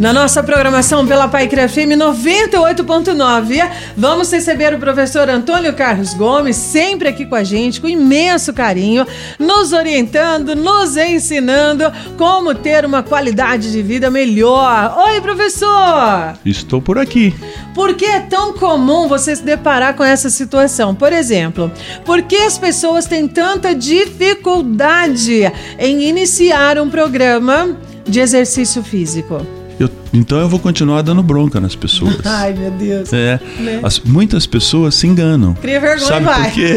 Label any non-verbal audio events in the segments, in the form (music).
Na nossa programação pela Paicra FM 98.9, vamos receber o professor Antônio Carlos Gomes, sempre aqui com a gente, com imenso carinho, nos orientando, nos ensinando como ter uma qualidade de vida melhor. Oi, professor! Estou por aqui. Por que é tão comum você se deparar com essa situação? Por exemplo, por que as pessoas têm tanta dificuldade em iniciar um programa de exercício físico? Eu, então eu vou continuar dando bronca nas pessoas. (laughs) Ai, meu Deus. É. Né? As, muitas pessoas se enganam. Cria vergonha, Sabe vai. por quê?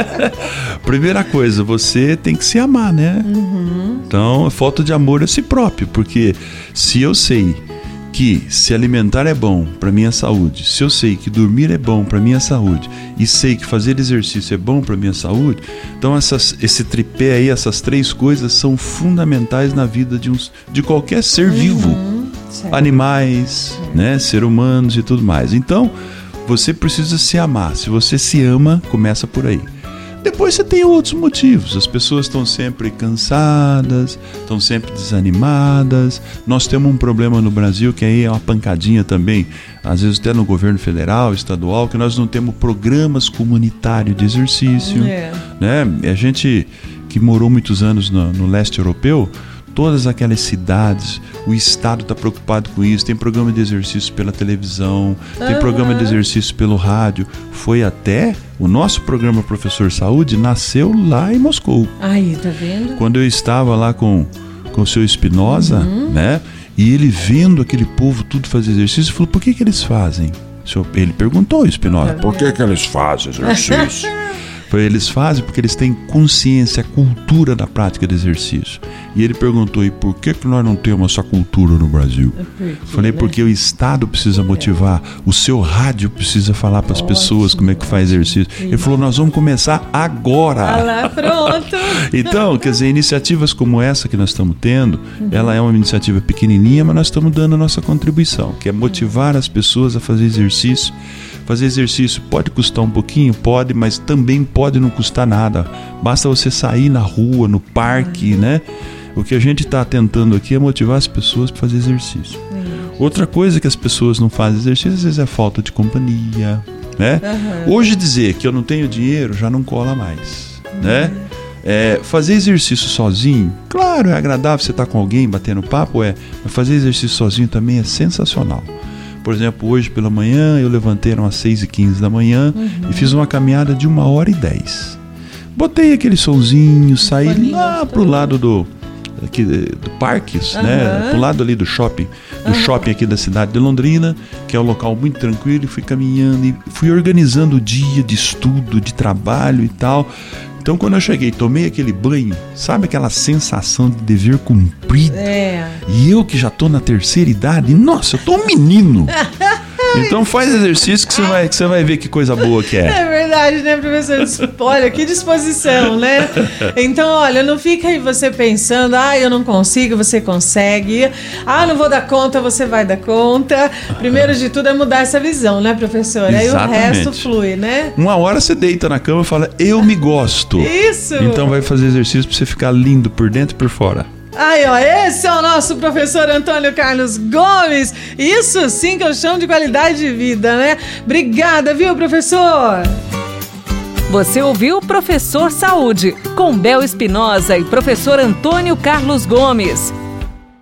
(laughs) Primeira coisa, você tem que se amar, né? Uhum. Então, falta de amor a si próprio, porque se eu sei que se alimentar é bom para minha saúde, se eu sei que dormir é bom para minha saúde e sei que fazer exercício é bom para minha saúde, então essas, esse tripé aí, essas três coisas são fundamentais na vida de, uns, de qualquer ser Uhum. vivo, Certo. animais, né, ser humanos e tudo mais. Então você precisa se amar. Se você se ama, começa por aí. Depois você tem outros motivos. As pessoas estão sempre cansadas, estão sempre desanimadas. Nós temos um problema no Brasil que aí é uma pancadinha também, às vezes até no governo federal, estadual, que nós não temos programas comunitários de exercício. É. Né? A gente que morou muitos anos no, no leste europeu, todas aquelas cidades, o Estado está preocupado com isso. Tem programa de exercício pela televisão, tem programa de exercício pelo rádio. Foi até o nosso programa Professor Saúde nasceu lá em Moscou. Aí, tá vendo? Quando eu estava lá com, com o seu Espinosa, né? E ele vendo aquele povo tudo fazer exercício, falou: por que, que eles fazem? Ele perguntou, Espinosa, por que, que eles fazem exercício? (laughs) Eles fazem porque eles têm consciência, cultura da prática de exercício. E ele perguntou: e por que, que nós não temos essa cultura no Brasil? Falei: porque o Estado precisa motivar, o seu rádio precisa falar para as pessoas como é que faz exercício. Ele falou: nós vamos começar agora. Ah lá, pronto. (laughs) Então, quer dizer, iniciativas como essa que nós estamos tendo, ela é uma iniciativa pequenininha, mas nós estamos dando a nossa contribuição, que é motivar as pessoas a fazer exercício. Fazer exercício pode custar um pouquinho, pode, mas também pode não custar nada. Basta você sair na rua, no parque, né? O que a gente está tentando aqui é motivar as pessoas para fazer exercício. Outra coisa que as pessoas não fazem exercício às vezes é falta de companhia, né? Hoje dizer que eu não tenho dinheiro já não cola mais, né? É, fazer exercício sozinho, claro, é agradável você estar com alguém batendo papo, é, mas fazer exercício sozinho também é sensacional. Por exemplo, hoje pela manhã eu levantei às 6 e 15 da manhã e fiz uma caminhada de uma hora e 10. Botei aquele solzinho, saí lá pro lado do, aqui, do parques, né? Pro lado ali do shopping, do shopping aqui da cidade de Londrina, que é um local muito tranquilo, e fui caminhando e fui organizando o dia de estudo, de trabalho e tal. Então quando eu cheguei, tomei aquele banho, sabe aquela sensação de dever cumprido? É. E eu que já tô na terceira idade, nossa, eu tô um menino. (laughs) Então faz exercício que você vai, que você vai ver que coisa boa que é. É verdade, né, professor? Olha, que disposição, né? Então, olha, não fica aí você pensando, ah, eu não consigo, você consegue. Ah, não vou dar conta, você vai dar conta. Primeiro de tudo é mudar essa visão, né, professor? Aí o Exatamente. resto flui, né? Uma hora você deita na cama e fala, eu me gosto. Isso! Então vai fazer exercício pra você ficar lindo por dentro e por fora. Aí, ó, esse é o nosso professor Antônio Carlos Gomes. Isso sim que eu chamo de qualidade de vida, né? Obrigada, viu, professor? Você ouviu Professor Saúde, com Bel Espinosa e professor Antônio Carlos Gomes.